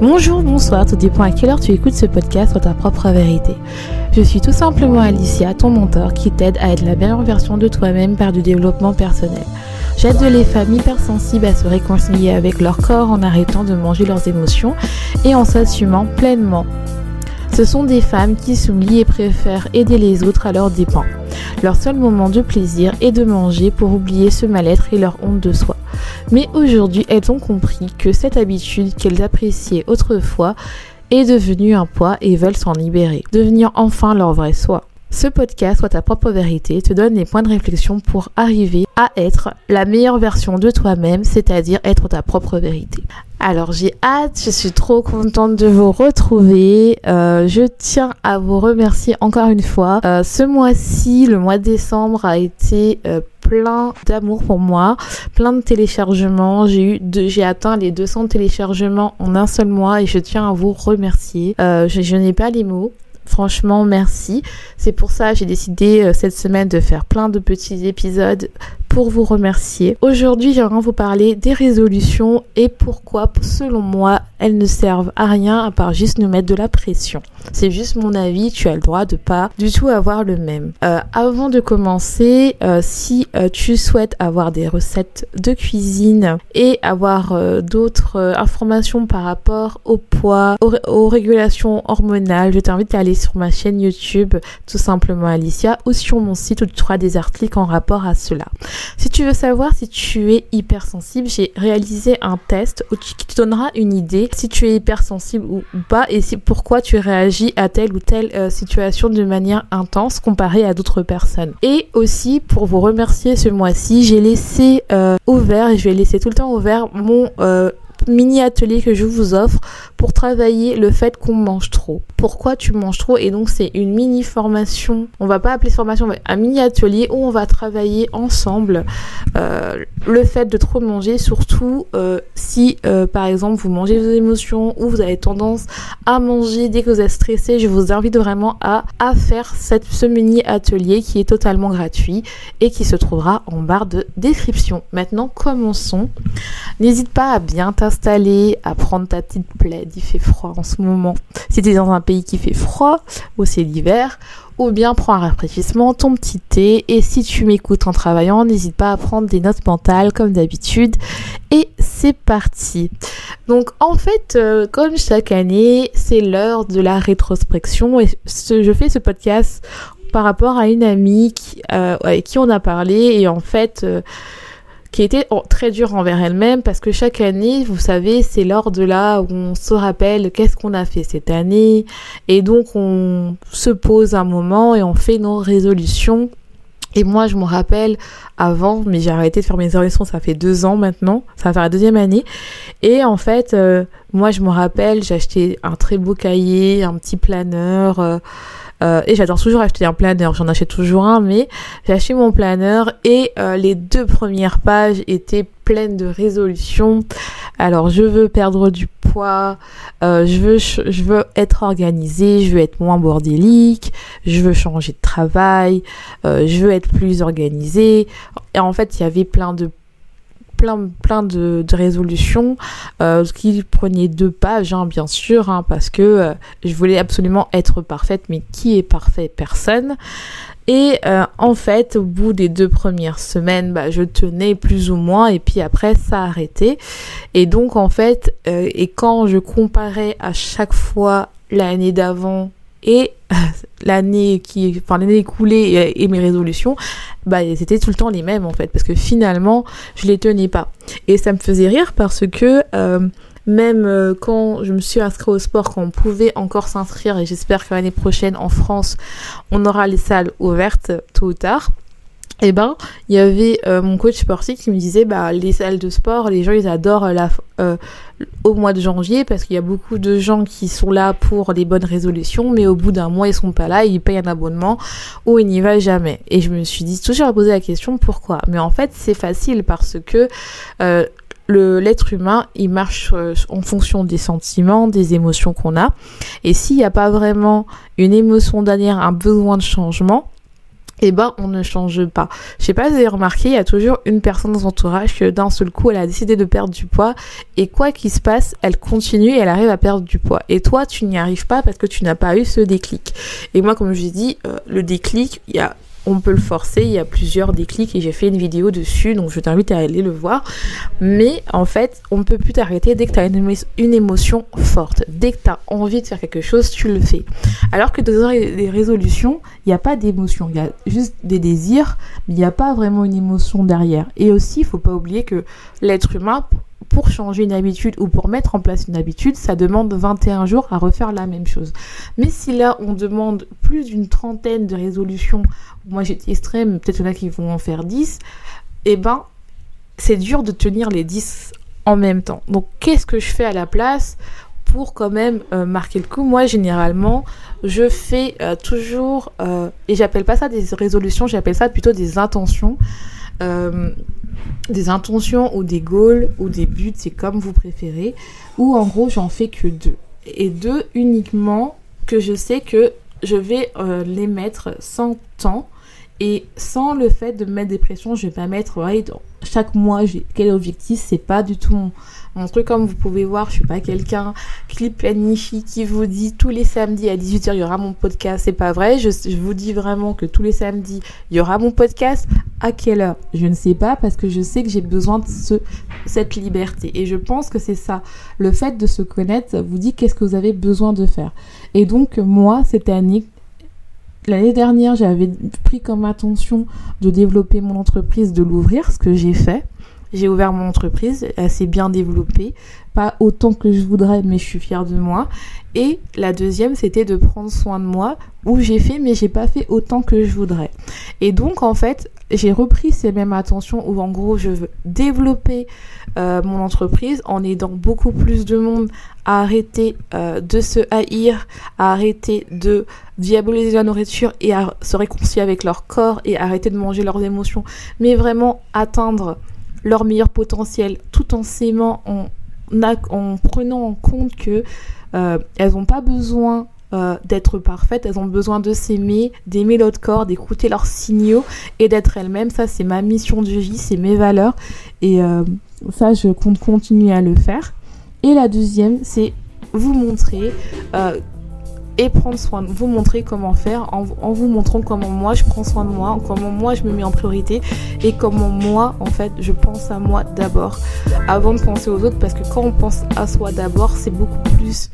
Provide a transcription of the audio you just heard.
Bonjour, bonsoir, tout dépend à quelle heure tu écoutes ce podcast sur ta propre vérité. Je suis tout simplement Alicia, ton mentor, qui t'aide à être la meilleure version de toi-même par du développement personnel. J'aide les femmes hypersensibles à se réconcilier avec leur corps en arrêtant de manger leurs émotions et en s'assumant pleinement. Ce sont des femmes qui s'oublient et préfèrent aider les autres à leurs dépens. Leur seul moment de plaisir est de manger pour oublier ce mal-être et leur honte de soi. Mais aujourd'hui, elles ont compris que cette habitude qu'elles appréciaient autrefois est devenue un poids et veulent s'en libérer, devenir enfin leur vrai soi. Ce podcast, soit ta propre vérité, te donne des points de réflexion pour arriver à être la meilleure version de toi-même, c'est-à-dire être ta propre vérité. Alors j'ai hâte, je suis trop contente de vous retrouver. Euh, je tiens à vous remercier encore une fois. Euh, ce mois-ci, le mois de décembre, a été euh, plein d'amour pour moi, plein de téléchargements. J'ai eu, j'ai atteint les 200 téléchargements en un seul mois et je tiens à vous remercier. je, n'ai pas les mots. Franchement, merci. C'est pour ça que j'ai décidé cette semaine de faire plein de petits épisodes pour vous remercier. Aujourd'hui, j'aimerais vous parler des résolutions et pourquoi, selon moi, elles ne servent à rien à part juste nous mettre de la pression. C'est juste mon avis, tu as le droit de pas du tout avoir le même. Euh, avant de commencer, euh, si euh, tu souhaites avoir des recettes de cuisine et avoir d'autres informations par rapport au poids, aux, régulations hormonales, je t'invite à aller sur ma chaîne YouTube, tout simplement Alicia, ou sur mon site où tu trouveras des articles en rapport à cela. Si tu veux savoir si tu es hypersensible, j'ai réalisé un test qui te donnera une idée si tu es hypersensible ou pas et si, pourquoi tu réagis à telle ou telle euh, situation de manière intense comparée à d'autres personnes. Et aussi, pour vous remercier ce mois-ci, j'ai laissé euh, ouvert, et je vais laisser tout le temps ouvert mon euh, mini atelier que je vous offre pour travailler le fait qu'on mange trop. Pourquoi tu manges trop? Et donc c'est une mini formation. On va pas appeler formation, mais un mini atelier où on va travailler ensemble euh, le fait de trop manger, surtout euh, si euh, par exemple vous mangez vos émotions ou vous avez tendance à manger dès que vous êtes stressé. Je vous invite vraiment à, à faire cette, ce mini atelier qui est totalement gratuit et qui se trouvera en barre de description. Maintenant commençons. N'hésite pas à bien t'installer, à prendre ta petite plaide il fait froid en ce moment. Si tu es dans un pays qui fait froid, ou c'est l'hiver, ou bien prends un rafraîchissement, ton petit thé, et si tu m'écoutes en travaillant, n'hésite pas à prendre des notes mentales comme d'habitude. Et c'est parti. Donc en fait, euh, comme chaque année, c'est l'heure de la rétrospection, et je fais ce podcast par rapport à une amie qui, euh, avec qui on a parlé, et en fait... Euh, qui était très dure envers elle-même parce que chaque année, vous savez, c'est lors de là où on se rappelle qu'est-ce qu'on a fait cette année et donc on se pose un moment et on fait nos résolutions. Et moi, je me rappelle avant, mais j'ai arrêté de faire mes résolutions, ça fait deux ans maintenant, ça va faire la deuxième année. Et en fait, euh, moi, je me rappelle, j'ai acheté un très beau cahier, un petit planeur. Euh, euh, et j'adore toujours acheter un planeur, j'en achète toujours un, mais j'ai acheté mon planeur et euh, les deux premières pages étaient pleines de résolutions. Alors je veux perdre du poids, euh, je veux je veux être organisée, je veux être moins bordélique, je veux changer de travail, je veux être plus organisée. Et en fait, il y avait plein de plein, plein de, résolutions euh, qui prenaient deux pages, hein, bien sûr, hein, parce que euh, je voulais absolument être parfaite, mais qui est parfait Personne? Et euh, en fait, au bout des deux premières semaines, bah, je tenais plus ou moins, et puis après, ça a arrêté. Et donc, en fait, et quand je comparais à chaque fois l'année d'avant et l'année qui, enfin l'année écoulée et, mes résolutions, bah c'était tout le temps les mêmes en fait, parce que finalement je les tenais pas. Et ça me faisait rire parce que euh, même euh, quand je me suis inscrite au sport, quand on pouvait encore s'inscrire, et j'espère que l'année prochaine en France, on aura les salles ouvertes tôt ou tard et eh ben il y avait euh, mon coach sportif qui me disait bah les salles de sport les gens ils adorent la euh, au mois de janvier parce qu'il y a beaucoup de gens qui sont là pour les bonnes résolutions mais au bout d'un mois ils sont pas là ils payent un abonnement ou ils n'y va jamais et je me suis dit toujours à poser la question pourquoi? Mais en fait c'est facile parce que euh, l'être humain, il marche euh, en fonction des sentiments, des émotions qu'on a. Et s'il n'y a pas vraiment une émotion derrière, un besoin de changement, eh ben on ne change pas. Je sais pas si vous avez remarqué, il y a toujours une personne dans son entourage que d'un seul coup elle a décidé de perdre du poids et quoi qu'il se passe, elle continue et elle arrive à perdre du poids. Et toi tu n'y arrives pas parce que tu n'as pas eu ce déclic. Et moi comme je dit, euh, le déclic, il y a on peut le forcer, il y a plusieurs déclics et j'ai fait une vidéo dessus, donc je t'invite à aller le voir. Mais en fait, on ne peut plus t'arrêter dès que tu as une, émotion forte. Dès que tu as envie de faire quelque chose, tu le fais. Alors que dans les résolutions, il n'y a pas d'émotion, il y a juste des désirs, mais il n'y a pas vraiment une émotion derrière. Et aussi, il faut pas oublier que l'être humain, pour changer une habitude ou pour mettre en place une habitude, ça demande 21 jours à refaire la même chose. Mais si là, on demande plus d'une trentaine de résolutions, moi j'étais extrême, peut-être qu'il y en a qui vont en faire 10, eh ben, c'est dur de tenir les 10 en même temps. Donc, qu'est-ce que je fais à la place pour quand même euh, marquer le coup? Moi, généralement, je fais euh, toujours, euh, et j'appelle pas ça des résolutions, j'appelle ça plutôt des intentions des intentions ou des goals ou des buts, c'est comme vous préférez, ou en gros j'en fais que deux. Et deux uniquement que je sais que je vais euh, les mettre sans temps et sans le fait de mettre des pressions, je vais pas mettre chaque mois quel objectif, c'est pas du tout mon, truc, comme vous pouvez voir, je suis pas quelqu'un qui planifie, qui vous dit tous les samedis à 18h il y aura mon podcast. C'est pas vrai. Je, vous dis vraiment que tous les samedis il y aura mon podcast. À quelle heure? Je ne sais pas parce que je sais que j'ai besoin de ce, cette liberté. Et je pense que c'est ça. Le fait de se connaître vous dit qu'est-ce que vous avez besoin de faire. Et donc moi cette année L'année dernière, j'avais pris comme intention de développer mon entreprise, de l'ouvrir, ce que j'ai fait. J'ai ouvert mon entreprise, elle s'est bien développée, pas autant que je voudrais, mais je suis fière de moi. Et la deuxième, c'était de prendre soin de moi, où j'ai fait, mais j'ai pas fait autant que je voudrais. Et donc, en fait, j'ai repris ces mêmes attentions où, en gros, je veux développer euh, mon entreprise en aidant beaucoup plus de monde à arrêter euh, de se haïr, à arrêter de diaboliser la nourriture et à se réconcilier avec leur corps et arrêter de manger leurs émotions, mais vraiment atteindre leur meilleur potentiel tout en s'aimant, en, en, prenant en compte que euh, elles n'ont pas besoin euh, d'être parfaites, elles ont besoin de s'aimer, d'aimer l'autre corps, d'écouter leurs signaux et d'être elles-mêmes. Ça, c'est ma mission de vie, c'est mes valeurs. Et euh, ça, je compte continuer à le faire. Et la deuxième, c'est vous montrer et prendre soin vous montrer comment faire en, vous montrant comment moi je prends soin de moi, comment moi je me mets en priorité et comment moi en fait je pense à moi d'abord avant de penser aux autres parce que quand on pense à soi d'abord c'est beaucoup plus